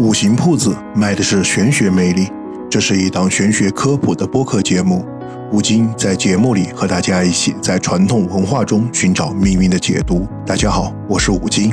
五行铺子卖的是玄学魅力，这是一档玄学科普的播客节目。吴京在节目里和大家一起在传统文化中寻找命运的解读。大家好，我是吴京。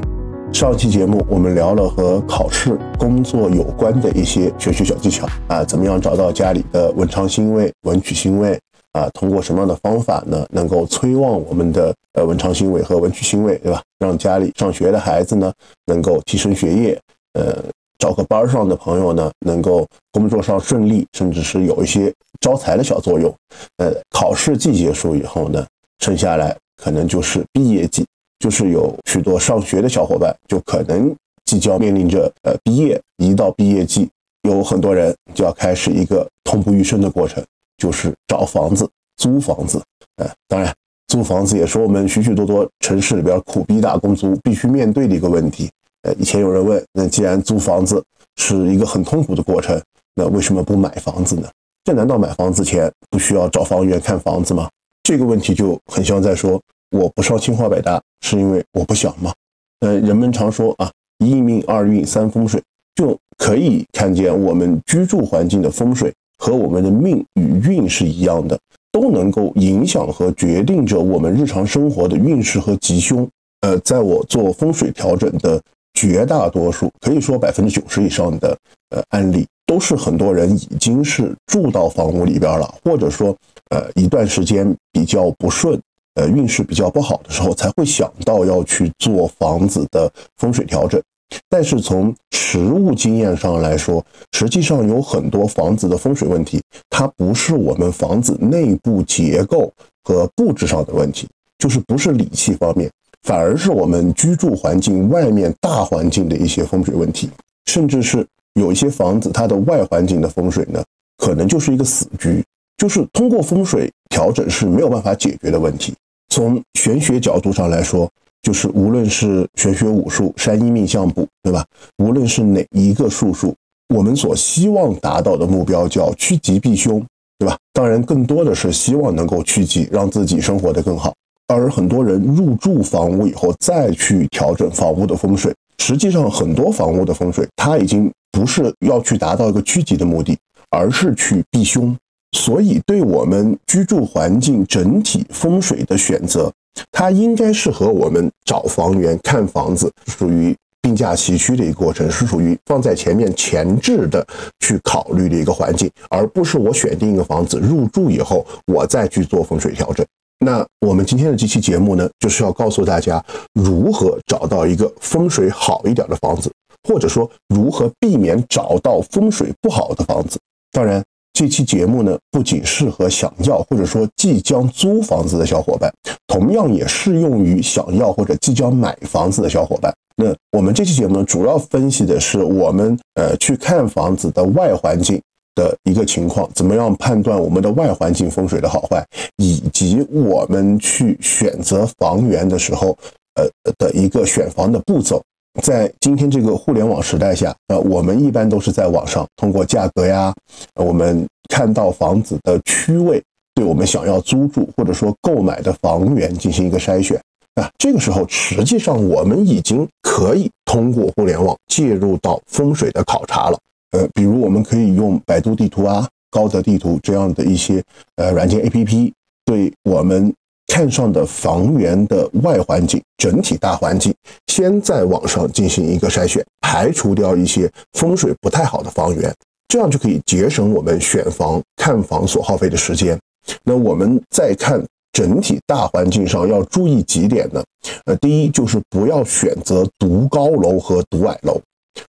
上期节目我们聊了和考试、工作有关的一些玄学小技巧啊，怎么样找到家里的文昌星位、文曲星位啊？通过什么样的方法呢，能够催旺我们的呃文昌星位和文曲星位，对吧？让家里上学的孩子呢，能够提升学业，呃。找个班上的朋友呢，能够工作上顺利，甚至是有一些招财的小作用。呃，考试季结束以后呢，剩下来可能就是毕业季，就是有许多上学的小伙伴就可能即将面临着呃毕业。一到毕业季，有很多人就要开始一个痛不欲生的过程，就是找房子、租房子。呃，当然，租房子也是我们许许多多城市里边苦逼打工族必须面对的一个问题。呃，以前有人问，那既然租房子是一个很痛苦的过程，那为什么不买房子呢？这难道买房子前不需要找房源看房子吗？这个问题就很像在说，我不上清华北大是因为我不想吗？呃，人们常说啊，一命二运三风水，就可以看见我们居住环境的风水和我们的命与运是一样的，都能够影响和决定着我们日常生活的运势和吉凶。呃，在我做风水调整的。绝大多数可以说百分之九十以上的呃案例，都是很多人已经是住到房屋里边了，或者说呃一段时间比较不顺，呃运势比较不好的时候，才会想到要去做房子的风水调整。但是从实物经验上来说，实际上有很多房子的风水问题，它不是我们房子内部结构和布置上的问题，就是不是理气方面。反而是我们居住环境外面大环境的一些风水问题，甚至是有一些房子它的外环境的风水呢，可能就是一个死局，就是通过风水调整是没有办法解决的问题。从玄学角度上来说，就是无论是玄学武术、山医命相卜，对吧？无论是哪一个术数，我们所希望达到的目标叫趋吉避凶，对吧？当然，更多的是希望能够趋吉，让自己生活得更好。而很多人入住房屋以后再去调整房屋的风水，实际上很多房屋的风水，它已经不是要去达到一个趋吉的目的，而是去避凶。所以，对我们居住环境整体风水的选择，它应该是和我们找房源、看房子属于并驾齐驱的一个过程，是属于放在前面前置的去考虑的一个环境，而不是我选定一个房子入住以后，我再去做风水调整。那我们今天的这期节目呢，就是要告诉大家如何找到一个风水好一点的房子，或者说如何避免找到风水不好的房子。当然，这期节目呢，不仅适合想要或者说即将租房子的小伙伴，同样也适用于想要或者即将买房子的小伙伴。那我们这期节目呢，主要分析的是我们呃去看房子的外环境。的一个情况，怎么样判断我们的外环境风水的好坏，以及我们去选择房源的时候，呃的一个选房的步骤，在今天这个互联网时代下，呃，我们一般都是在网上通过价格呀，我们看到房子的区位，对我们想要租住或者说购买的房源进行一个筛选啊，这个时候实际上我们已经可以通过互联网介入到风水的考察了。呃，比如我们可以用百度地图啊、高德地图这样的一些呃软件 APP，对我们看上的房源的外环境、整体大环境，先在网上进行一个筛选，排除掉一些风水不太好的房源，这样就可以节省我们选房、看房所耗费的时间。那我们再看整体大环境上要注意几点呢？呃，第一就是不要选择独高楼和独矮楼。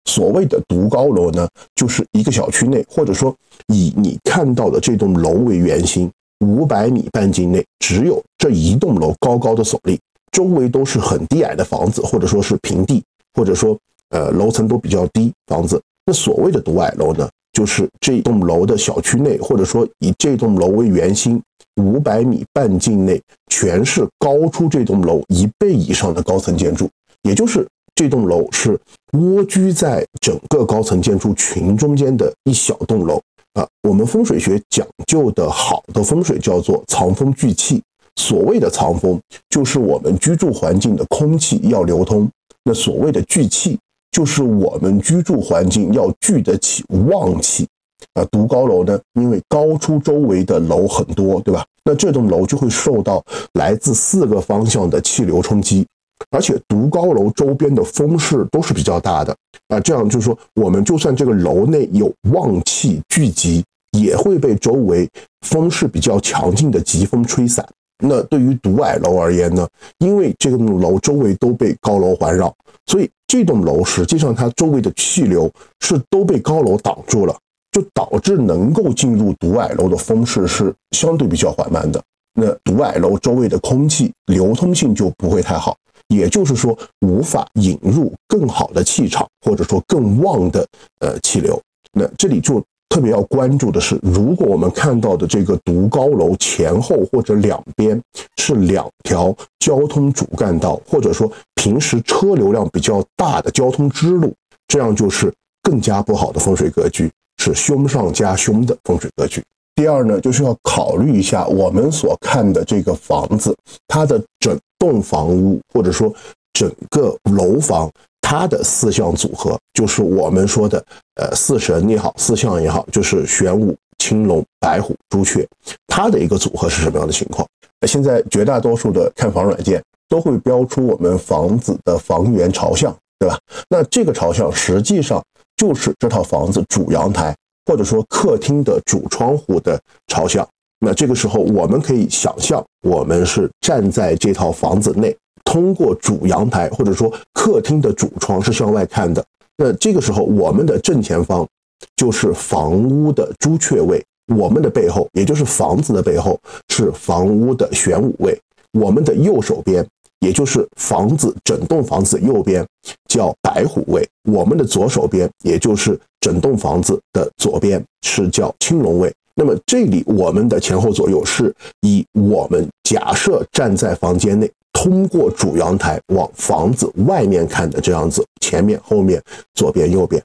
所谓的独高楼呢，就是一个小区内，或者说以你看到的这栋楼为圆心，五百米半径内只有这一栋楼高高的耸立，周围都是很低矮的房子，或者说是平地，或者说呃楼层都比较低房子。那所谓的独矮楼呢，就是这栋楼的小区内，或者说以这栋楼为圆心，五百米半径内全是高出这栋楼一倍以上的高层建筑，也就是。这栋楼是蜗居在整个高层建筑群中间的一小栋楼啊。我们风水学讲究的好的风水叫做藏风聚气。所谓的藏风，就是我们居住环境的空气要流通；那所谓的聚气，就是我们居住环境要聚得起旺气。啊，独高楼呢，因为高出周围的楼很多，对吧？那这栋楼就会受到来自四个方向的气流冲击，而且独高楼周边的风势都是比较大的啊。这样就是说，我们就算这个楼内有旺气聚集，也会被周围风势比较强劲的疾风吹散。那对于独矮楼而言呢，因为这栋楼周围都被高楼环绕，所以这栋楼实际上它周围的气流是都被高楼挡住了。就导致能够进入独矮楼的风势是相对比较缓慢的，那独矮楼周围的空气流通性就不会太好，也就是说无法引入更好的气场或者说更旺的呃气流。那这里就特别要关注的是，如果我们看到的这个独高楼前后或者两边是两条交通主干道，或者说平时车流量比较大的交通支路，这样就是更加不好的风水格局。是凶上加凶的风水格局。第二呢，就是要考虑一下我们所看的这个房子，它的整栋房屋或者说整个楼房，它的四象组合，就是我们说的呃四神也好，四象也好，就是玄武、青龙、白虎、朱雀，它的一个组合是什么样的情况？现在绝大多数的看房软件都会标出我们房子的房源朝向，对吧？那这个朝向实际上。就是这套房子主阳台，或者说客厅的主窗户的朝向。那这个时候，我们可以想象，我们是站在这套房子内，通过主阳台或者说客厅的主窗是向外看的。那这个时候，我们的正前方就是房屋的朱雀位，我们的背后，也就是房子的背后，是房屋的玄武位，我们的右手边。也就是房子整栋房子右边叫白虎位，我们的左手边，也就是整栋房子的左边是叫青龙位。那么这里我们的前后左右是以我们假设站在房间内，通过主阳台往房子外面看的这样子，前面、后面、左边、右边，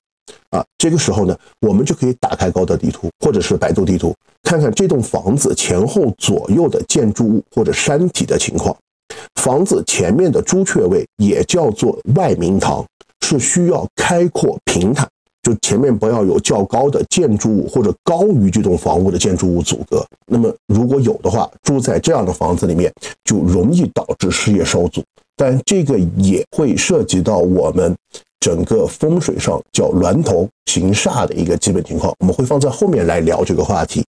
啊，这个时候呢，我们就可以打开高德地图或者是百度地图，看看这栋房子前后左右的建筑物或者山体的情况。房子前面的朱雀位也叫做外明堂，是需要开阔平坦，就前面不要有较高的建筑物或者高于这栋房屋的建筑物阻隔。那么如果有的话，住在这样的房子里面就容易导致事业受阻。但这个也会涉及到我们整个风水上叫峦头行煞的一个基本情况，我们会放在后面来聊这个话题。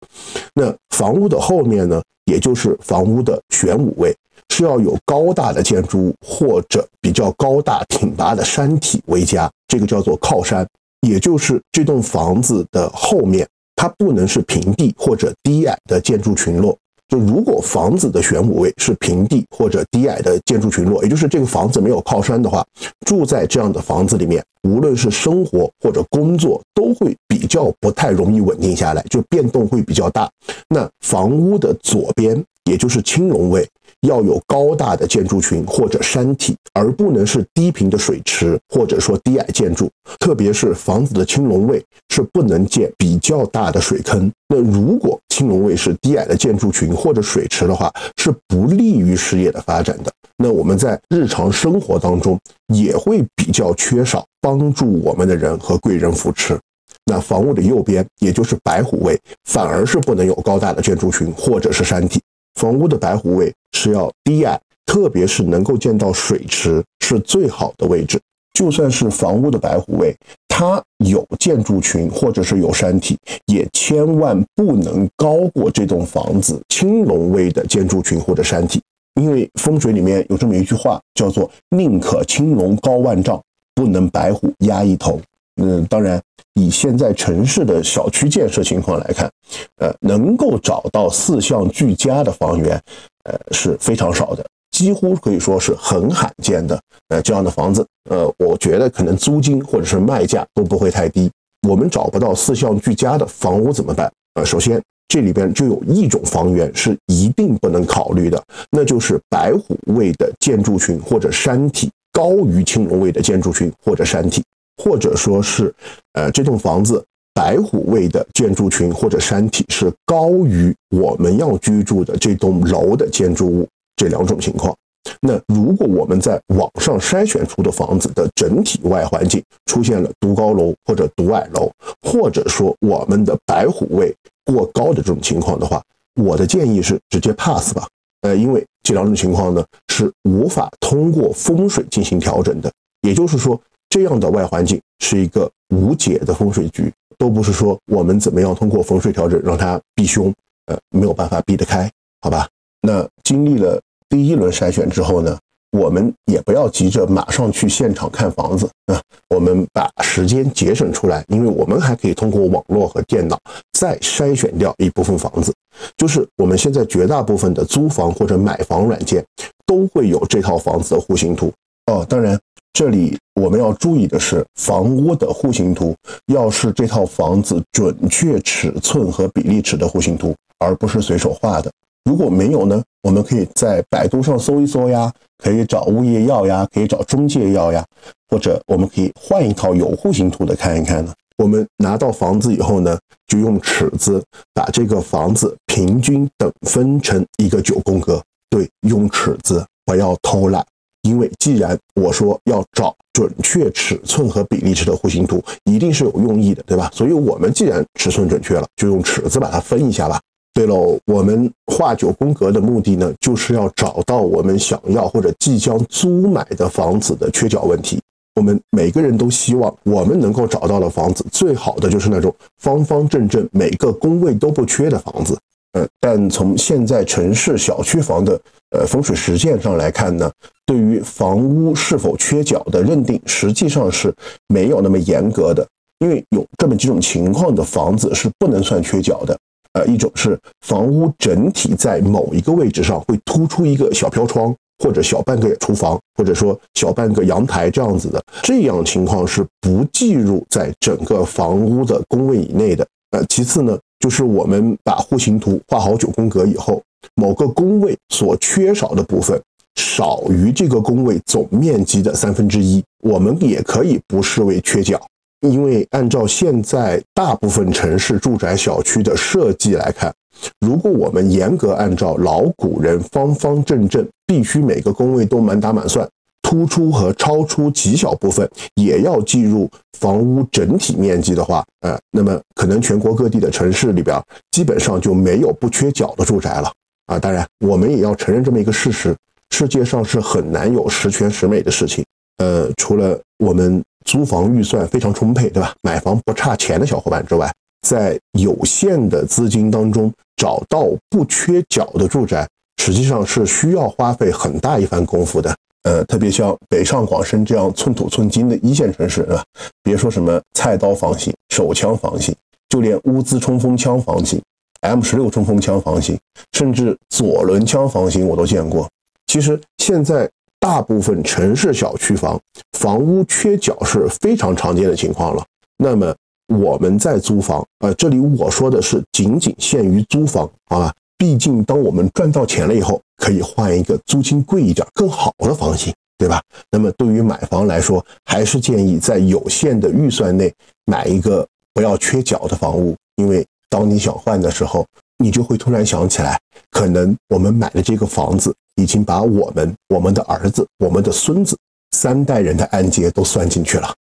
那房屋的后面呢，也就是房屋的玄武位。是要有高大的建筑物或者比较高大挺拔的山体为佳，这个叫做靠山，也就是这栋房子的后面，它不能是平地或者低矮的建筑群落。就如果房子的玄武位是平地或者低矮的建筑群落，也就是这个房子没有靠山的话，住在这样的房子里面，无论是生活或者工作，都会比较不太容易稳定下来，就变动会比较大。那房屋的左边，也就是青龙位。要有高大的建筑群或者山体，而不能是低平的水池或者说低矮建筑。特别是房子的青龙位是不能建比较大的水坑。那如果青龙位是低矮的建筑群或者水池的话，是不利于事业的发展的。那我们在日常生活当中也会比较缺少帮助我们的人和贵人扶持。那房屋的右边，也就是白虎位，反而是不能有高大的建筑群或者是山体。房屋的白虎位是要低矮，特别是能够见到水池是最好的位置。就算是房屋的白虎位，它有建筑群或者是有山体，也千万不能高过这栋房子青龙位的建筑群或者山体。因为风水里面有这么一句话，叫做“宁可青龙高万丈，不能白虎压一头”。嗯，当然，以现在城市的小区建设情况来看，呃，能够找到四项俱佳的房源，呃，是非常少的，几乎可以说是很罕见的。呃，这样的房子，呃，我觉得可能租金或者是卖价都不会太低。我们找不到四项俱佳的房屋怎么办？呃，首先这里边就有一种房源是一定不能考虑的，那就是白虎位的建筑群或者山体高于青龙位的建筑群或者山体。或者说是，呃，这栋房子白虎位的建筑群或者山体是高于我们要居住的这栋楼的建筑物这两种情况。那如果我们在网上筛选出的房子的整体外环境出现了独高楼或者独矮楼，或者说我们的白虎位过高的这种情况的话，我的建议是直接 pass 吧。呃，因为这两种情况呢是无法通过风水进行调整的，也就是说，这样的外环境是一个无解的风水局，都不是说我们怎么样通过风水调整让它避凶，呃，没有办法避得开，好吧？那经历了。第一轮筛选之后呢，我们也不要急着马上去现场看房子啊，我们把时间节省出来，因为我们还可以通过网络和电脑再筛选掉一部分房子。就是我们现在绝大部分的租房或者买房软件都会有这套房子的户型图哦。当然，这里我们要注意的是，房屋的户型图要是这套房子准确尺寸和比例尺的户型图，而不是随手画的。如果没有呢，我们可以在百度上搜一搜呀，可以找物业要呀，可以找中介要呀，或者我们可以换一套有户型图的看一看呢。我们拿到房子以后呢，就用尺子把这个房子平均等分成一个九宫格。对，用尺子，不要偷懒，因为既然我说要找准确尺寸和比例尺的户型图，一定是有用意的，对吧？所以我们既然尺寸准确了，就用尺子把它分一下吧。对喽，我们画九宫格的目的呢，就是要找到我们想要或者即将租买的房子的缺角问题。我们每个人都希望我们能够找到的房子，最好的就是那种方方正正、每个宫位都不缺的房子。嗯，但从现在城市小区房的呃风水实践上来看呢，对于房屋是否缺角的认定，实际上是没有那么严格的，因为有这么几种情况的房子是不能算缺角的。呃，一种是房屋整体在某一个位置上会突出一个小飘窗，或者小半个厨房，或者说小半个阳台这样子的，这样情况是不计入在整个房屋的工位以内的。呃，其次呢，就是我们把户型图画好九宫格以后，某个宫位所缺少的部分少于这个宫位总面积的三分之一，我们也可以不视为缺角。因为按照现在大部分城市住宅小区的设计来看，如果我们严格按照老古人方方正正，必须每个宫位都满打满算，突出和超出极小部分也要计入房屋整体面积的话，呃，那么可能全国各地的城市里边基本上就没有不缺角的住宅了啊。当然，我们也要承认这么一个事实：世界上是很难有十全十美的事情。呃，除了我们。租房预算非常充沛，对吧？买房不差钱的小伙伴之外，在有限的资金当中找到不缺角的住宅，实际上是需要花费很大一番功夫的。呃，特别像北上广深这样寸土寸金的一线城市，是吧？别说什么菜刀房型、手枪房型，就连乌兹冲锋枪房型、M 十六冲锋枪房型，甚至左轮枪房型，我都见过。其实现在。大部分城市小区房房屋缺角是非常常见的情况了。那么我们在租房，呃，这里我说的是仅仅限于租房，好吧？毕竟当我们赚到钱了以后，可以换一个租金贵一点、更好的房型，对吧？那么对于买房来说，还是建议在有限的预算内买一个不要缺角的房屋，因为当你想换的时候，你就会突然想起来，可能我们买的这个房子。已经把我们、我们的儿子、我们的孙子三代人的按揭都算进去了。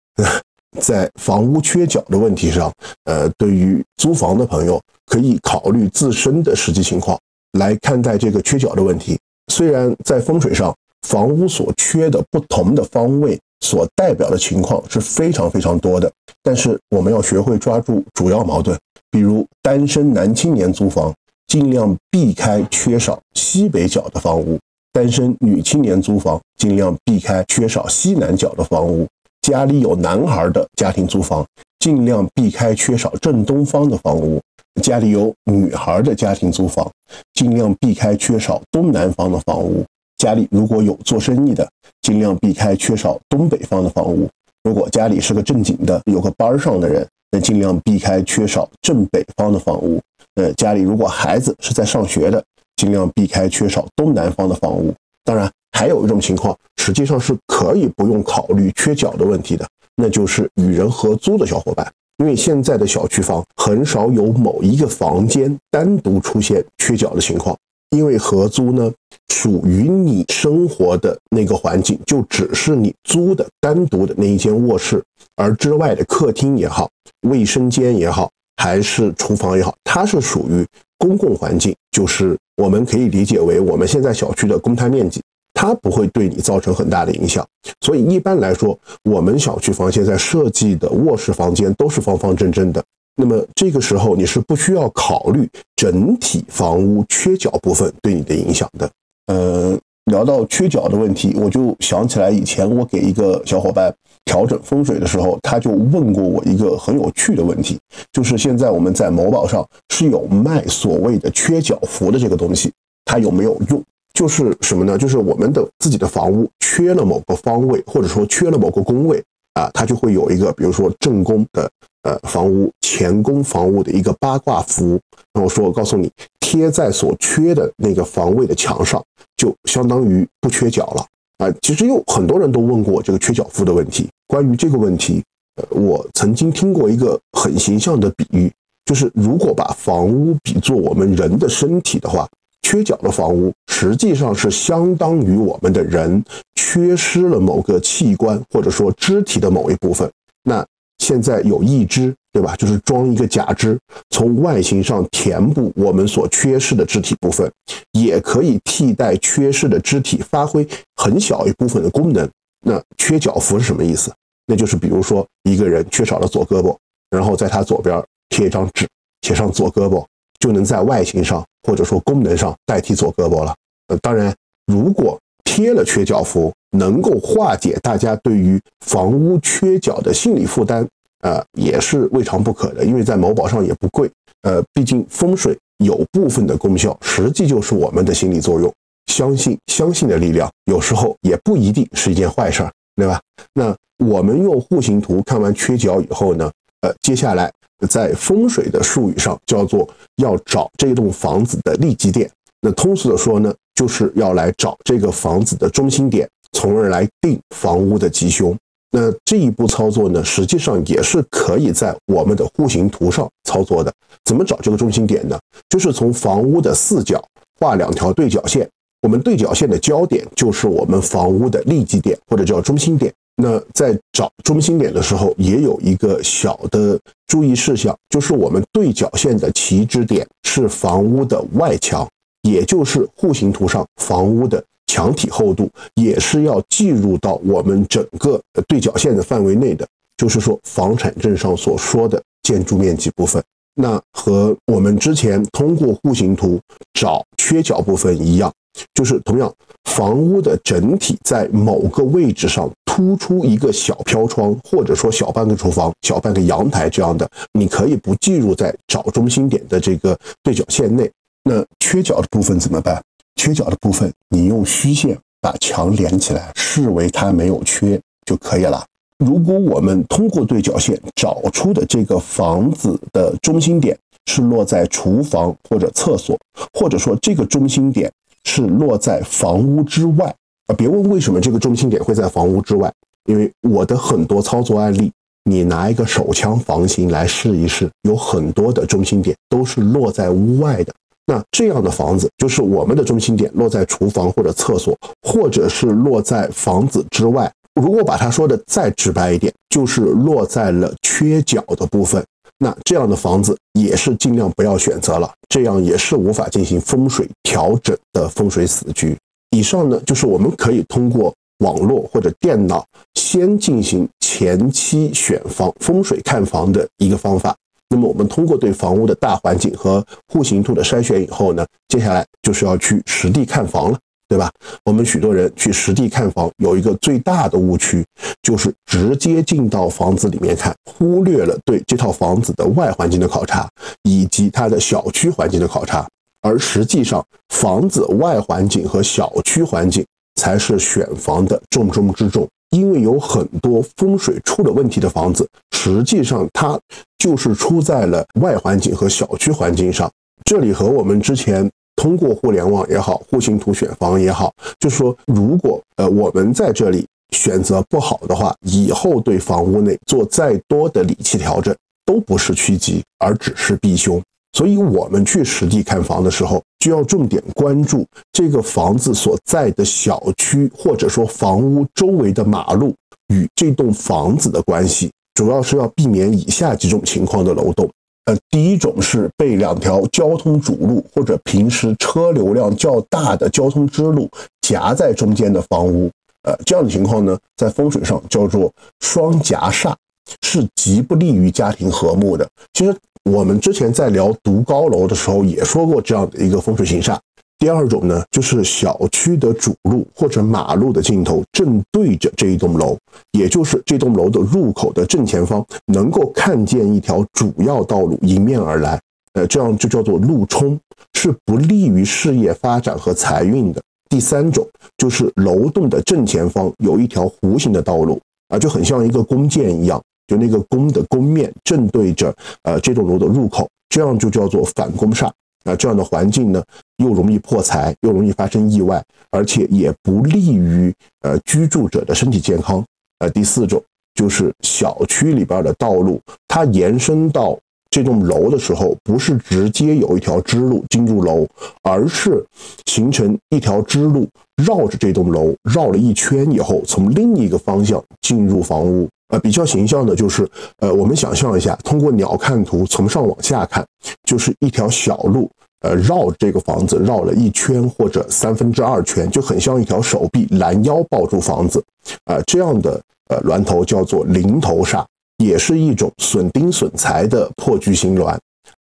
在房屋缺角的问题上，呃，对于租房的朋友，可以考虑自身的实际情况来看待这个缺角的问题。虽然在风水上，房屋所缺的不同的方位所代表的情况是非常非常多的，但是我们要学会抓住主要矛盾。比如单身男青年租房。尽量避开缺少西北角的房屋，单身女青年租房尽量避开缺少西南角的房屋，家里有男孩的家庭租房尽量避开缺少正东方的房屋，家里有女孩的家庭租房尽量避开缺少东南方的房屋，家里如果有做生意的尽量避开缺少东北方的房屋，如果家里是个正经的有个班上的人，那尽量避开缺少正北方的房屋。呃，家里如果孩子是在上学的，尽量避开缺少东南方的房屋。当然，还有一种情况，实际上是可以不用考虑缺角的问题的，那就是与人合租的小伙伴。因为现在的小区房很少有某一个房间单独出现缺角的情况，因为合租呢，属于你生活的那个环境，就只是你租的单独的那一间卧室，而之外的客厅也好，卫生间也好，还是厨房也好，它是属于公共环境，就是我们可以理解为我们现在小区的公摊面积。它不会对你造成很大的影响，所以一般来说，我们小区房现在设计的卧室房间都是方方正正的。那么这个时候你是不需要考虑整体房屋缺角部分对你的影响的。呃，聊到缺角的问题，我就想起来以前我给一个小伙伴调整风水的时候，他就问过我一个很有趣的问题，就是现在我们在某宝上是有卖所谓的缺角符的这个东西，它有没有用？就是什么呢？就是我们的自己的房屋缺了某个方位，或者说缺了某个宫位啊，它就会有一个，比如说正宫的呃房屋、前宫房屋的一个八卦符。然后说，我告诉你，贴在所缺的那个房位的墙上，就相当于不缺角了啊。其实有很多人都问过这个缺角符的问题。关于这个问题，呃，我曾经听过一个很形象的比喻，就是如果把房屋比作我们人的身体的话。缺角的房屋实际上是相当于我们的人缺失了某个器官或者说肢体的某一部分。那现在有义肢，对吧？就是装一个假肢，从外形上填补我们所缺失的肢体部分，也可以替代缺失的肢体发挥很小一部分的功能。那缺角符是什么意思？那就是比如说一个人缺少了左胳膊，然后在他左边贴一张纸，写上左胳膊。就能在外形上或者说功能上代替左胳膊了。呃，当然，如果贴了缺角符，能够化解大家对于房屋缺角的心理负担，呃，也是未尝不可的。因为在某宝上也不贵。呃，毕竟风水有部分的功效，实际就是我们的心理作用。相信相信的力量，有时候也不一定是一件坏事儿，对吧？那我们用户型图看完缺角以后呢？呃，接下来。在风水的术语上，叫做要找这栋房子的利基点。那通俗的说呢，就是要来找这个房子的中心点，从而来定房屋的吉凶。那这一步操作呢，实际上也是可以在我们的户型图上操作的。怎么找这个中心点呢？就是从房屋的四角画两条对角线，我们对角线的交点就是我们房屋的利基点，或者叫中心点。那在找中心点的时候，也有一个小的注意事项，就是我们对角线的起止点是房屋的外墙，也就是户型图上房屋的墙体厚度，也是要计入到我们整个对角线的范围内的。就是说，房产证上所说的建筑面积部分，那和我们之前通过户型图找缺角部分一样。就是同样，房屋的整体在某个位置上突出一个小飘窗，或者说小半个厨房、小半个阳台这样的，你可以不计入在找中心点的这个对角线内。那缺角的部分怎么办？缺角的部分，你用虚线把墙连起来，视为它没有缺就可以了。如果我们通过对角线找出的这个房子的中心点是落在厨房或者厕所，或者说这个中心点。是落在房屋之外啊！别问为什么这个中心点会在房屋之外，因为我的很多操作案例，你拿一个手枪房型来试一试，有很多的中心点都是落在屋外的。那这样的房子，就是我们的中心点落在厨房或者厕所，或者是落在房子之外。如果把它说的再直白一点，就是落在了缺角的部分。那这样的房子也是尽量不要选择了，这样也是无法进行风水调整的风水死局。以上呢，就是我们可以通过网络或者电脑先进行前期选房风水看房的一个方法。那么我们通过对房屋的大环境和户型图的筛选以后呢，接下来就是要去实地看房了。对吧？我们许多人去实地看房，有一个最大的误区，就是直接进到房子里面看，忽略了对这套房子的外环境的考察，以及它的小区环境的考察。而实际上，房子外环境和小区环境才是选房的重中之重。因为有很多风水出了问题的房子，实际上它就是出在了外环境和小区环境上。这里和我们之前。通过互联网也好，户型图选房也好，就是说，如果呃我们在这里选择不好的话，以后对房屋内做再多的理气调整，都不是趋吉，而只是避凶。所以我们去实地看房的时候，就要重点关注这个房子所在的小区，或者说房屋周围的马路与这栋房子的关系，主要是要避免以下几种情况的楼栋。呃，第一种是被两条交通主路或者平时车流量较大的交通支路夹在中间的房屋。呃，这样的情况呢，在风水上叫做双夹煞，是极不利于家庭和睦的。其实我们之前在聊独高楼的时候也说过这样的一个风水形煞。第二种呢，就是小区的主路或者马路的尽头正对着这一栋楼，也就是这栋楼的入口的正前方，能够看见一条主要道路迎面而来。呃，这样就叫做路冲，是不利于事业发展和财运的。第三种就是楼栋的正前方有一条弧形的道路啊，就很像一个弓箭一样，就那个弓的弓面正对着呃这栋楼的入口，这样就叫做反弓煞那。这样的环境呢，又容易破财，又容易发生意外，而且也不利于呃居住者的身体健康。呃，第四种就是小区里边的道路，它延伸到。这栋楼的时候，不是直接有一条支路进入楼，而是形成一条支路，绕着这栋楼绕了一圈以后，从另一个方向进入房屋。呃，比较形象的就是，呃，我们想象一下，通过鸟瞰图从上往下看，就是一条小路，呃，绕这个房子绕了一圈或者三分之二圈，就很像一条手臂拦腰抱住房子，啊，这样的呃峦头叫做零头煞。也是一种损丁损财的破局型峦。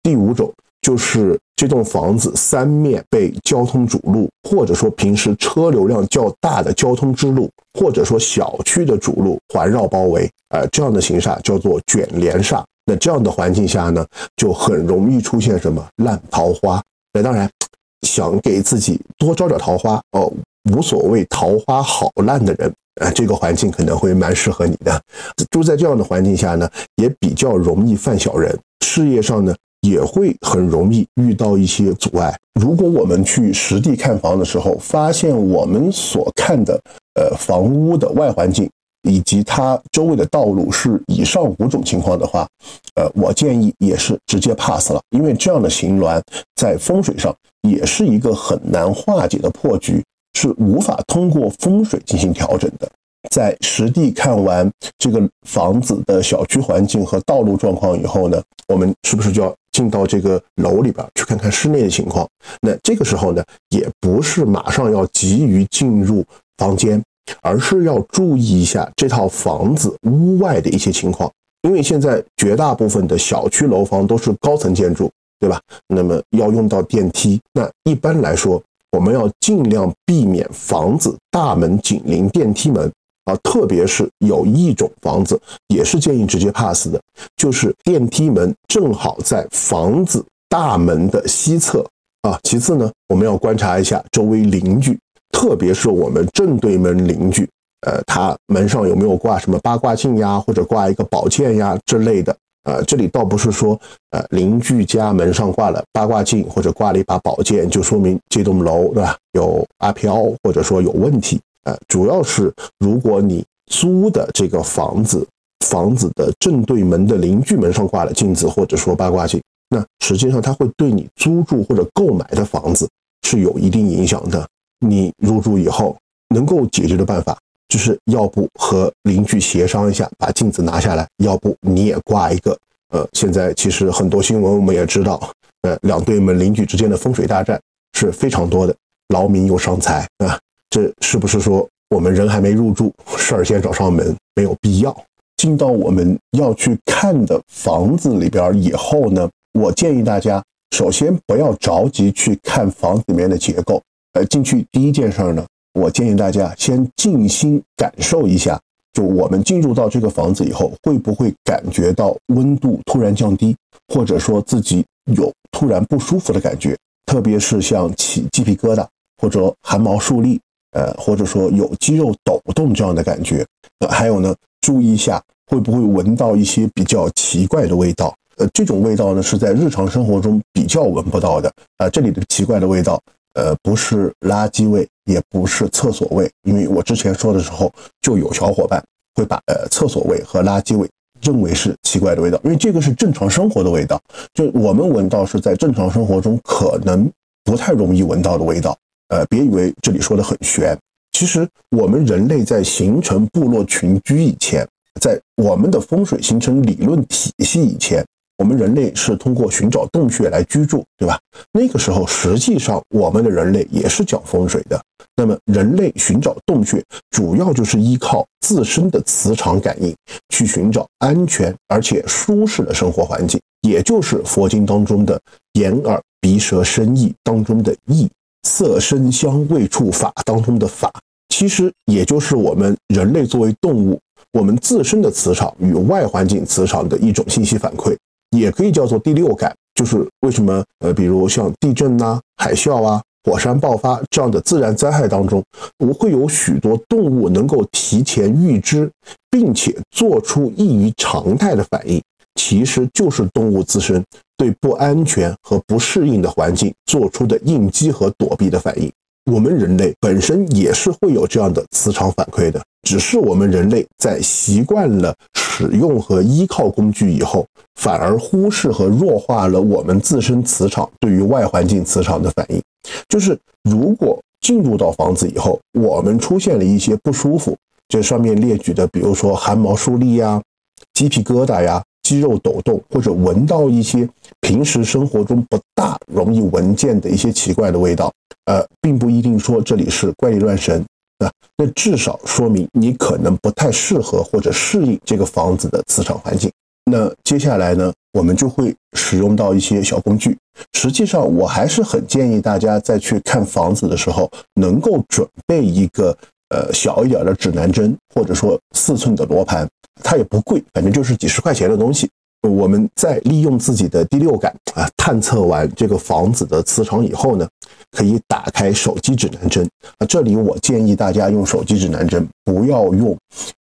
第五种就是这栋房子三面被交通主路，或者说平时车流量较大的交通支路，或者说小区的主路环绕包围，呃，这样的形煞叫做卷帘煞。那这样的环境下呢，就很容易出现什么烂桃花。那当然，想给自己多招点桃花哦，无所谓桃花好烂的人。啊，这个环境可能会蛮适合你的。住在这样的环境下呢，也比较容易犯小人，事业上呢也会很容易遇到一些阻碍。如果我们去实地看房的时候，发现我们所看的呃房屋的外环境以及它周围的道路是以上五种情况的话，呃，我建议也是直接 pass 了，因为这样的形峦在风水上也是一个很难化解的破局。是无法通过风水进行调整的。在实地看完这个房子的小区环境和道路状况以后呢，我们是不是就要进到这个楼里边去看看室内的情况？那这个时候呢，也不是马上要急于进入房间，而是要注意一下这套房子屋外的一些情况。因为现在绝大部分的小区楼房都是高层建筑，对吧？那么要用到电梯，那一般来说。我们要尽量避免房子大门紧邻电梯门啊，特别是有一种房子也是建议直接 pass 的，就是电梯门正好在房子大门的西侧啊。其次呢，我们要观察一下周围邻居，特别是我们正对门邻居，呃，他门上有没有挂什么八卦镜呀，或者挂一个宝剑呀之类的。呃，这里倒不是说，呃，邻居家门上挂了八卦镜或者挂了一把宝剑，就说明这栋楼对吧有阿飘或者说有问题。呃，主要是如果你租的这个房子，房子的正对门的邻居门上挂了镜子或者说八卦镜，那实际上它会对你租住或者购买的房子是有一定影响的。你入住以后能够解决的办法。就是要不和邻居协商一下，把镜子拿下来；要不你也挂一个。呃，现在其实很多新闻我们也知道，呃，两对门邻居之间的风水大战是非常多的，劳民又伤财啊。这是不是说我们人还没入住，事儿先找上门？没有必要。进到我们要去看的房子里边以后呢，我建议大家首先不要着急去看房子里面的结构。呃，进去第一件事儿呢。我建议大家先静心感受一下，就我们进入到这个房子以后，会不会感觉到温度突然降低，或者说自己有突然不舒服的感觉，特别是像起鸡皮疙瘩或者汗毛竖立，呃，或者说有肌肉抖动这样的感觉。呃，还有呢，注意一下会不会闻到一些比较奇怪的味道。呃，这种味道呢是在日常生活中比较闻不到的。啊，这里的奇怪的味道。呃，不是垃圾味，也不是厕所味，因为我之前说的时候，就有小伙伴会把呃厕所味和垃圾味认为是奇怪的味道，因为这个是正常生活的味道，就我们闻到是在正常生活中可能不太容易闻到的味道。呃，别以为这里说的很玄，其实我们人类在形成部落群居以前，在我们的风水形成理论体系以前。我们人类是通过寻找洞穴来居住，对吧？那个时候，实际上我们的人类也是讲风水的。那么，人类寻找洞穴，主要就是依靠自身的磁场感应，去寻找安全而且舒适的生活环境，也就是佛经当中的眼耳鼻舌身意当中的意，色声香味触法当中的法，其实也就是我们人类作为动物，我们自身的磁场与外环境磁场的一种信息反馈。也可以叫做第六感，就是为什么呃，比如像地震呐、海啸啊、火山爆发这样的自然灾害当中，我会有许多动物能够提前预知，并且做出异于常态的反应，其实就是动物自身对不安全和不适应的环境做出的应激和躲避的反应。我们人类本身也是会有这样的磁场反馈的，只是我们人类在习惯了使用和依靠工具以后，反而忽视和弱化了我们自身磁场对于外环境磁场的反应。就是如果进入到房子以后，我们出现了一些不舒服，这上面列举的，比如说汗毛竖立呀、鸡皮疙瘩呀、肌肉抖动，或者闻到一些平时生活中不大容易闻见的一些奇怪的味道。呃，并不一定说这里是怪力乱神啊，那至少说明你可能不太适合或者适应这个房子的磁场环境。那接下来呢，我们就会使用到一些小工具。实际上，我还是很建议大家在去看房子的时候，能够准备一个呃小一点的指南针，或者说四寸的罗盘，它也不贵，反正就是几十块钱的东西。我们在利用自己的第六感啊，探测完这个房子的磁场以后呢，可以打开手机指南针啊。这里我建议大家用手机指南针，不要用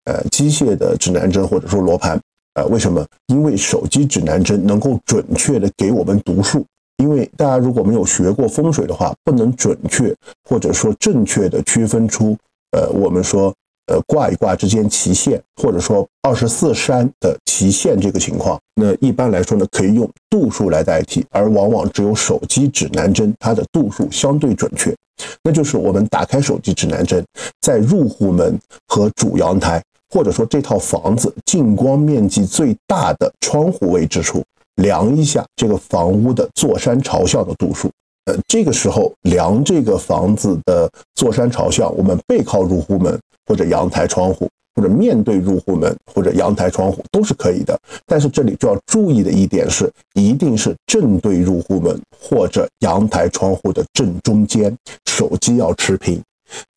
呃机械的指南针或者说罗盘啊。为什么？因为手机指南针能够准确的给我们读数。因为大家如果没有学过风水的话，不能准确或者说正确的区分出呃我们说。呃，卦与卦之间齐线，或者说二十四山的齐线这个情况，那一般来说呢，可以用度数来代替，而往往只有手机指南针它的度数相对准确。那就是我们打开手机指南针，在入户门和主阳台，或者说这套房子进光面积最大的窗户位置处，量一下这个房屋的坐山朝向的度数。呃，这个时候量这个房子的坐山朝向，我们背靠入户门或者阳台窗户，或者面对入户门或者阳台窗户都是可以的。但是这里就要注意的一点是，一定是正对入户门或者阳台窗户的正中间，手机要持平。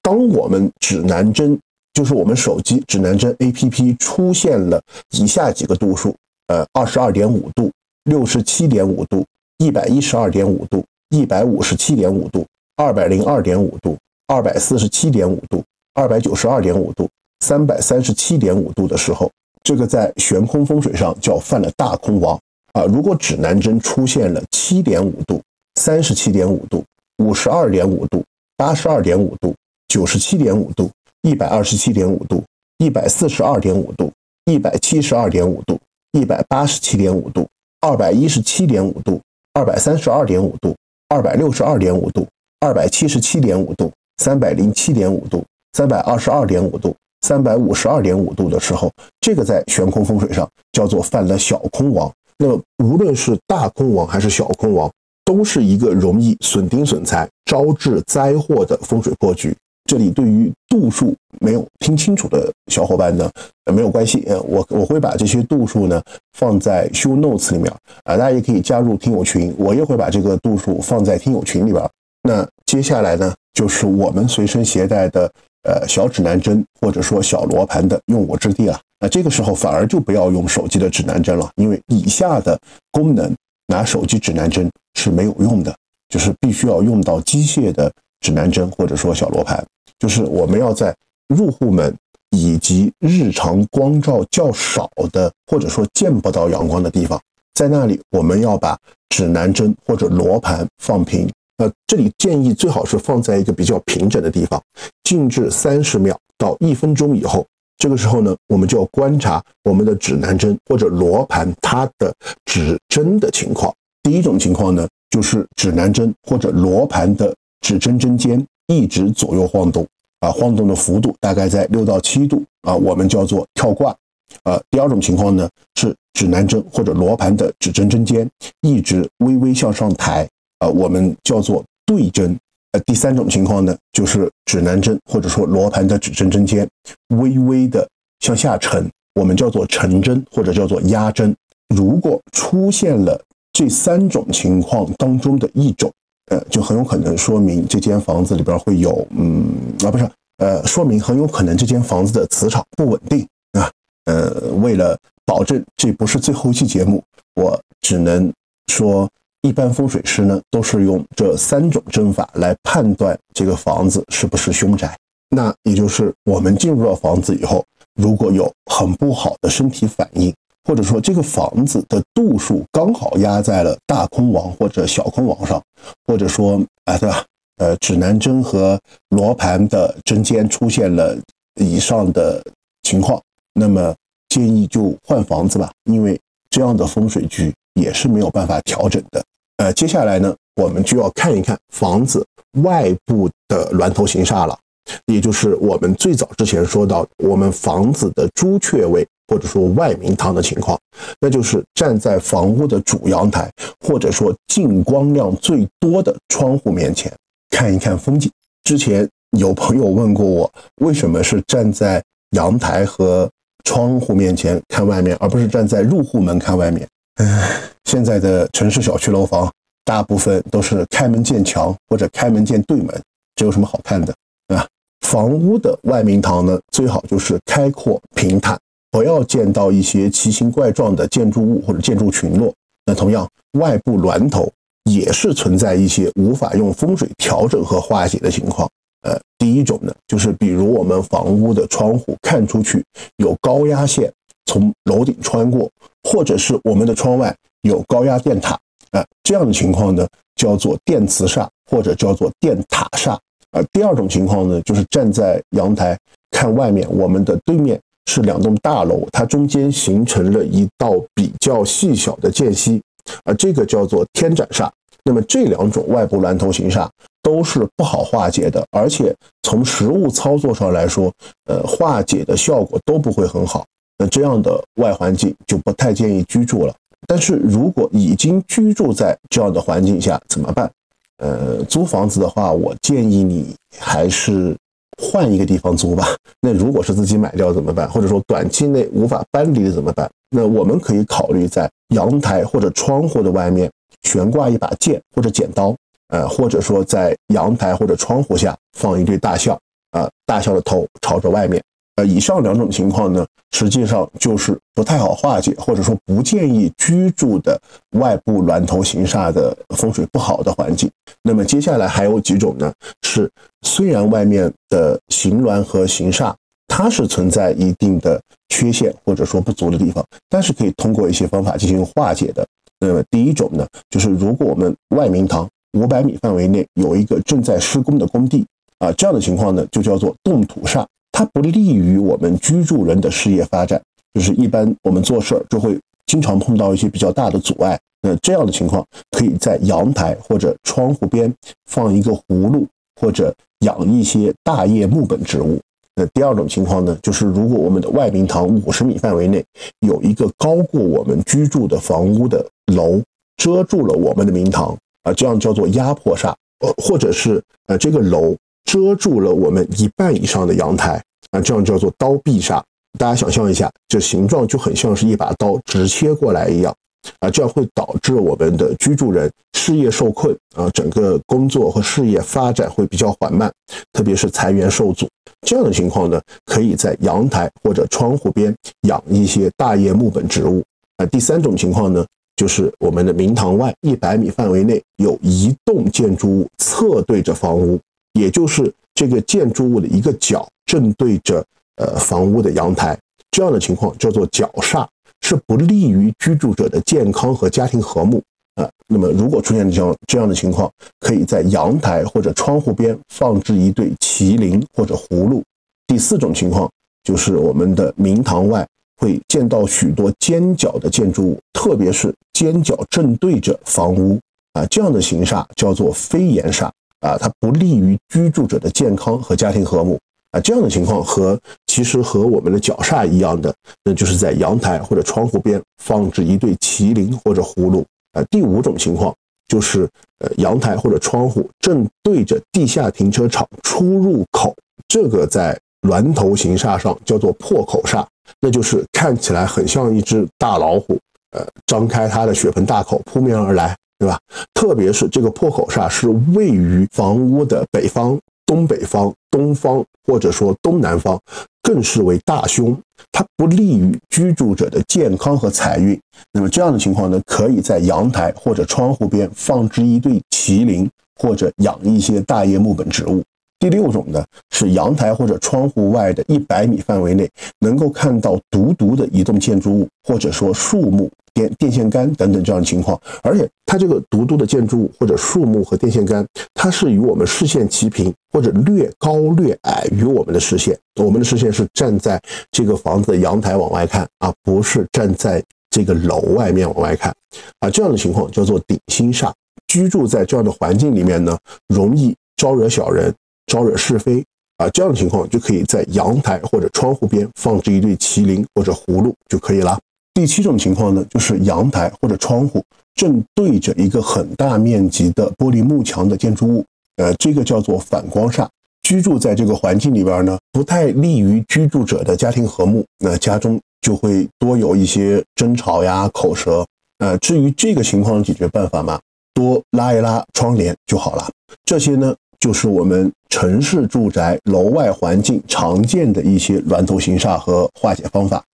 当我们指南针，就是我们手机指南针 APP 出现了以下几个度数，呃，二十二点五度、六十七点五度、一百一十二点五度。一百五十七点五度，二百零二点五度，二百四十七点五度，二百九十二点五度，三百三十七点五度的时候，这个在悬空风水上叫犯了大空王啊！如果指南针出现了七点五度、三十七点五度、五十二点五度、八十二点五度、九十七点五度、一百二十七点五度、一百四十二点五度、一百七十二点五度、一百八十七点五度、二百一十七点五度、二百三十二点五度。二百六十二点五度，二百七十七点五度，三百零七点五度，三百二十二点五度，三百五十二点五度的时候，这个在悬空风水上叫做犯了小空王。那么无论是大空王还是小空王，都是一个容易损丁损财、招致灾祸的风水破局。这里对于度数没有听清楚的小伙伴呢，呃，没有关系，呃，我我会把这些度数呢放在 show notes 里面啊，大家也可以加入听友群，我也会把这个度数放在听友群里边。那接下来呢，就是我们随身携带的呃小指南针或者说小罗盘的用武之地了。那这个时候反而就不要用手机的指南针了，因为以下的功能拿手机指南针是没有用的，就是必须要用到机械的指南针或者说小罗盘。就是我们要在入户门以及日常光照较少的，或者说见不到阳光的地方，在那里我们要把指南针或者罗盘放平。呃，这里建议最好是放在一个比较平整的地方，静置三十秒到一分钟以后，这个时候呢，我们就要观察我们的指南针或者罗盘它的指针的情况。第一种情况呢，就是指南针或者罗盘的指针针尖一直左右晃动，啊，晃动的幅度大概在六到七度，啊，我们叫做跳挂。呃，第二种情况呢，是指南针或者罗盘的指针针尖一直微微向上抬，啊，我们叫做对针。呃，第三种情况呢，就是指南针或者说罗盘的指针针尖微微的向下沉，我们叫做沉针或者叫做压针。如果出现了这三种情况当中的一种，呃，就很有可能说明这间房子里边会有，嗯，啊，不是，呃，说明很有可能这间房子的磁场不稳定啊。呃，为了保证这不是最后一期节目，我只能说。一般风水师呢，都是用这三种针法来判断这个房子是不是凶宅。那也就是我们进入到房子以后，如果有很不好的身体反应，或者说这个房子的度数刚好压在了大空王或者小空王上，或者说啊，对吧？呃，指南针和罗盘的针尖出现了以上的情况，那么建议就换房子吧，因为这样的风水局也是没有办法调整的。呃，接下来呢，我们就要看一看房子外部的峦头形煞了，也就是我们最早之前说到我们房子的朱雀位或者说外明堂的情况，那就是站在房屋的主阳台或者说进光量最多的窗户面前看一看风景。之前有朋友问过我，为什么是站在阳台和窗户面前看外面，而不是站在入户门看外面？唉，现在的城市小区楼房大部分都是开门见墙或者开门见对门，这有什么好看的啊？房屋的外明堂呢，最好就是开阔平坦，不要见到一些奇形怪状的建筑物或者建筑群落。那同样，外部峦头也是存在一些无法用风水调整和化解的情况。呃，第一种呢，就是比如我们房屋的窗户看出去有高压线。从楼顶穿过，或者是我们的窗外有高压电塔，啊，这样的情况呢叫做电磁煞，或者叫做电塔煞。而第二种情况呢，就是站在阳台看外面，我们的对面是两栋大楼，它中间形成了一道比较细小的间隙，啊，这个叫做天斩煞。那么这两种外部峦头形煞都是不好化解的，而且从实物操作上来说，呃，化解的效果都不会很好。那这样的外环境就不太建议居住了。但是如果已经居住在这样的环境下怎么办？呃，租房子的话，我建议你还是换一个地方租吧。那如果是自己买掉怎么办？或者说短期内无法搬离怎么办？那我们可以考虑在阳台或者窗户的外面悬挂一把剑或者剪刀，呃，或者说在阳台或者窗户下放一对大象，啊，大象的头朝着外面。呃，以上两种情况呢，实际上就是不太好化解，或者说不建议居住的外部峦头形煞的风水不好的环境。那么接下来还有几种呢？是虽然外面的形峦和形煞它是存在一定的缺陷或者说不足的地方，但是可以通过一些方法进行化解的。那么第一种呢，就是如果我们外明堂五百米范围内有一个正在施工的工地啊，这样的情况呢，就叫做动土煞。它不利于我们居住人的事业发展，就是一般我们做事儿就会经常碰到一些比较大的阻碍。那这样的情况，可以在阳台或者窗户边放一个葫芦，或者养一些大叶木本植物。那第二种情况呢，就是如果我们的外明堂五十米范围内有一个高过我们居住的房屋的楼，遮住了我们的明堂啊，这样叫做压迫煞，呃，或者是呃这个楼。遮住了我们一半以上的阳台啊，这样叫做刀壁煞。大家想象一下，这形状就很像是一把刀直切过来一样啊，这样会导致我们的居住人事业受困啊，整个工作和事业发展会比较缓慢，特别是财源受阻。这样的情况呢，可以在阳台或者窗户边养一些大叶木本植物啊。第三种情况呢，就是我们的明堂外一百米范围内有一栋建筑物侧对着房屋。也就是这个建筑物的一个角正对着呃房屋的阳台，这样的情况叫做角煞，是不利于居住者的健康和家庭和睦啊。那么如果出现这样这样的情况，可以在阳台或者窗户边放置一对麒麟或者葫芦。第四种情况就是我们的明堂外会见到许多尖角的建筑物，特别是尖角正对着房屋啊，这样的形煞叫做飞檐煞啊，它不利于居住者的健康和家庭和睦啊。这样的情况和其实和我们的角煞一样的，那就是在阳台或者窗户边放置一对麒麟或者葫芦啊。第五种情况。就是呃，阳台或者窗户正对着地下停车场出入口，这个在峦头形煞上叫做破口煞，那就是看起来很像一只大老虎，呃，张开它的血盆大口扑面而来，对吧？特别是这个破口煞是位于房屋的北方、东北方、东方或者说东南方。更是为大凶，它不利于居住者的健康和财运。那么这样的情况呢，可以在阳台或者窗户边放置一对麒麟，或者养一些大叶木本植物。第六种呢，是阳台或者窗户外的一百米范围内能够看到独独的一栋建筑物，或者说树木。电电线杆等等这样的情况，而且它这个独独的建筑物或者树木和电线杆，它是与我们视线齐平或者略高略矮于我们的视线。我们的视线是站在这个房子的阳台往外看啊，不是站在这个楼外面往外看啊。这样的情况叫做顶心煞。居住在这样的环境里面呢，容易招惹小人，招惹是非啊。这样的情况就可以在阳台或者窗户边放置一对麒麟或者葫芦就可以了。第七种情况呢，就是阳台或者窗户正对着一个很大面积的玻璃幕墙的建筑物，呃，这个叫做反光煞。居住在这个环境里边呢，不太利于居住者的家庭和睦，那家中就会多有一些争吵呀、口舌。呃，至于这个情况的解决办法嘛，多拉一拉窗帘就好了。这些呢，就是我们城市住宅楼外环境常见的一些峦头形煞和化解方法。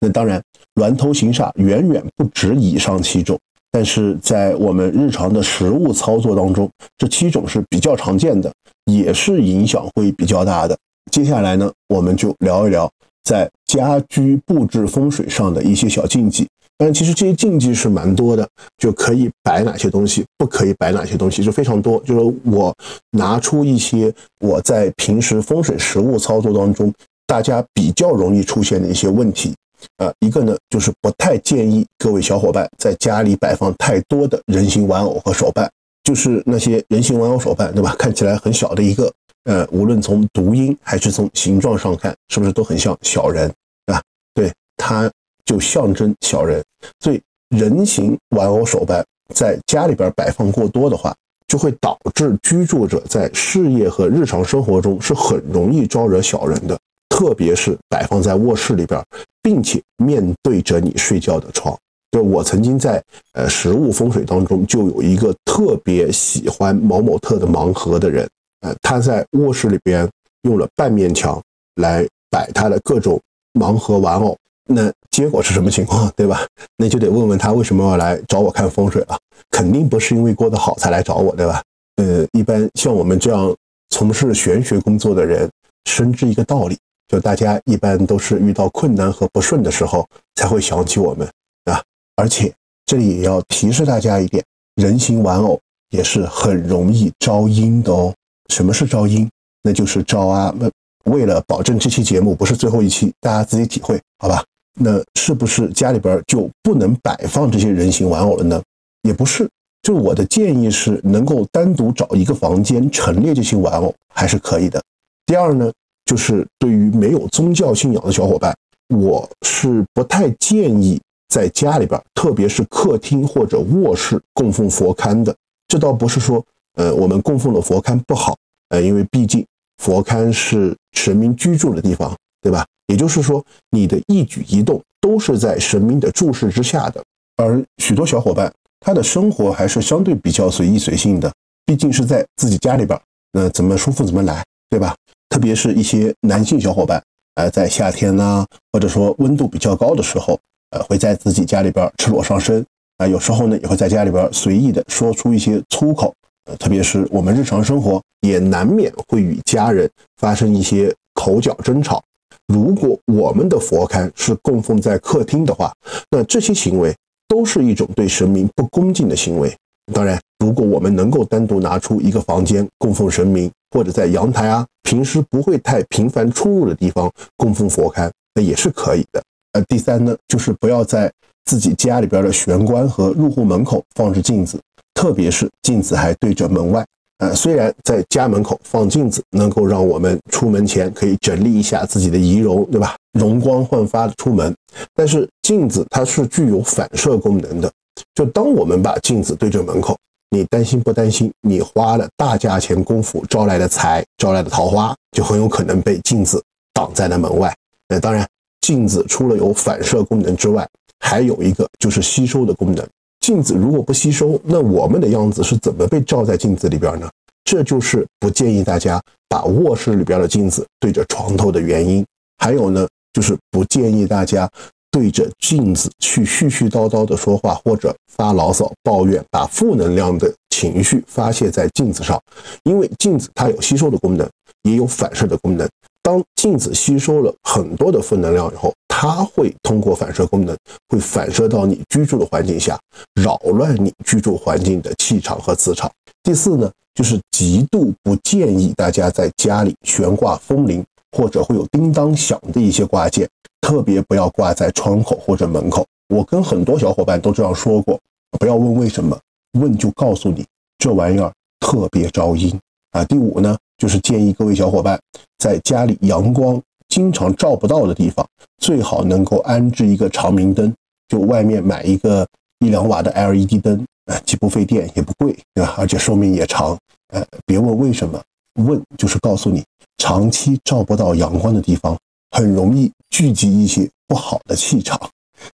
那当然，峦头形煞远远不止以上七种，但是在我们日常的实物操作当中，这七种是比较常见的，也是影响会比较大的。接下来呢，我们就聊一聊在家居布置风水上的一些小禁忌。但其实这些禁忌是蛮多的，就可以摆哪些东西，不可以摆哪些东西，就非常多。就是我拿出一些我在平时风水实物操作当中，大家比较容易出现的一些问题。呃，一个呢，就是不太建议各位小伙伴在家里摆放太多的人形玩偶和手办，就是那些人形玩偶手办，对吧？看起来很小的一个，呃，无论从读音还是从形状上看，是不是都很像小人，对吧？对，它就象征小人。所以，人形玩偶手办在家里边摆放过多的话，就会导致居住者在事业和日常生活中是很容易招惹小人的。特别是摆放在卧室里边，并且面对着你睡觉的床。就我曾经在呃实物风水当中，就有一个特别喜欢某某特的盲盒的人，呃，他在卧室里边用了半面墙来摆他的各种盲盒玩偶。那结果是什么情况，对吧？那就得问问他为什么要来找我看风水了。肯定不是因为过得好才来找我，对吧？呃，一般像我们这样从事玄学工作的人，深知一个道理。就大家一般都是遇到困难和不顺的时候才会想起我们啊，而且这里也要提示大家一点，人形玩偶也是很容易招阴的哦。什么是招阴？那就是招啊。为了保证这期节目不是最后一期，大家自己体会好吧？那是不是家里边就不能摆放这些人形玩偶了呢？也不是，就我的建议是，能够单独找一个房间陈列这些玩偶还是可以的。第二呢？就是对于没有宗教信仰的小伙伴，我是不太建议在家里边，特别是客厅或者卧室供奉佛龛的。这倒不是说，呃，我们供奉的佛龛不好，呃，因为毕竟佛龛是神明居住的地方，对吧？也就是说，你的一举一动都是在神明的注视之下的。而许多小伙伴，他的生活还是相对比较随意随性的，毕竟是在自己家里边，那怎么舒服怎么来，对吧？特别是一些男性小伙伴，呃，在夏天呢，或者说温度比较高的时候，呃，会在自己家里边赤裸上身，啊，有时候呢，也会在家里边随意的说出一些粗口，呃，特别是我们日常生活也难免会与家人发生一些口角争吵。如果我们的佛龛是供奉在客厅的话，那这些行为都是一种对神明不恭敬的行为。当然，如果我们能够单独拿出一个房间供奉神明，或者在阳台啊，平时不会太频繁出入的地方供奉佛龛，那也是可以的。呃，第三呢，就是不要在自己家里边的玄关和入户门口放置镜子，特别是镜子还对着门外。呃，虽然在家门口放镜子能够让我们出门前可以整理一下自己的仪容，对吧？容光焕发的出门，但是镜子它是具有反射功能的。就当我们把镜子对着门口，你担心不担心？你花了大价钱功夫招来的财，招来的桃花，就很有可能被镜子挡在了门外。那当然，镜子除了有反射功能之外，还有一个就是吸收的功能。镜子如果不吸收，那我们的样子是怎么被照在镜子里边呢？这就是不建议大家把卧室里边的镜子对着床头的原因。还有呢，就是不建议大家对着镜子去絮絮叨叨的说话，或者发牢骚、抱怨，把负能量的情绪发泄在镜子上。因为镜子它有吸收的功能，也有反射的功能。当镜子吸收了很多的负能量以后，它会通过反射功能，会反射到你居住的环境下，扰乱你居住环境的气场和磁场。第四呢，就是极度不建议大家在家里悬挂风铃或者会有叮当响的一些挂件，特别不要挂在窗口或者门口。我跟很多小伙伴都这样说过，不要问为什么，问就告诉你，这玩意儿特别招阴啊。第五呢？就是建议各位小伙伴在家里阳光经常照不到的地方，最好能够安置一个长明灯，就外面买一个一两瓦的 LED 灯，啊，既不费电也不贵，对吧？而且寿命也长。呃，别问为什么，问就是告诉你，长期照不到阳光的地方，很容易聚集一些不好的气场。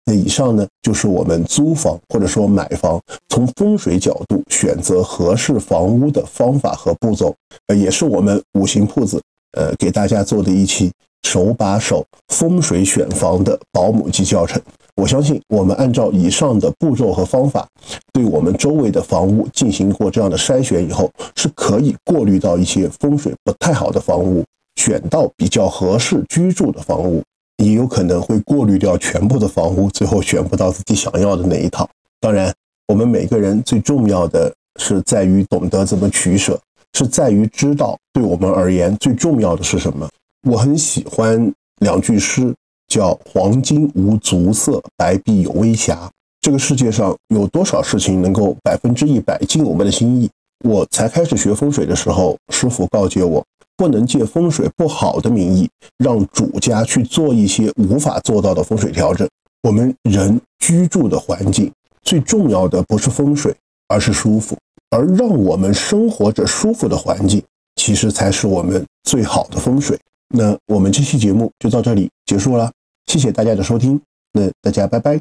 那以上呢，就是我们租房或者说买房，从风水角度选择合适房屋的方法和步骤，呃，也是我们五行铺子呃给大家做的一期手把手风水选房的保姆级教程。我相信我们按照以上的步骤和方法，对我们周围的房屋进行过这样的筛选以后，是可以过滤到一些风水不太好的房屋，选到比较合适居住的房屋。也有可能会过滤掉全部的房屋，最后选不到自己想要的那一套。当然，我们每个人最重要的是在于懂得怎么取舍，是在于知道对我们而言最重要的是什么。我很喜欢两句诗，叫“黄金无足色，白璧有微瑕”。这个世界上有多少事情能够百分之一百尽我们的心意？我才开始学风水的时候，师傅告诫我。不能借风水不好的名义，让主家去做一些无法做到的风水调整。我们人居住的环境最重要的不是风水，而是舒服。而让我们生活着舒服的环境，其实才是我们最好的风水。那我们这期节目就到这里结束了，谢谢大家的收听，那大家拜拜。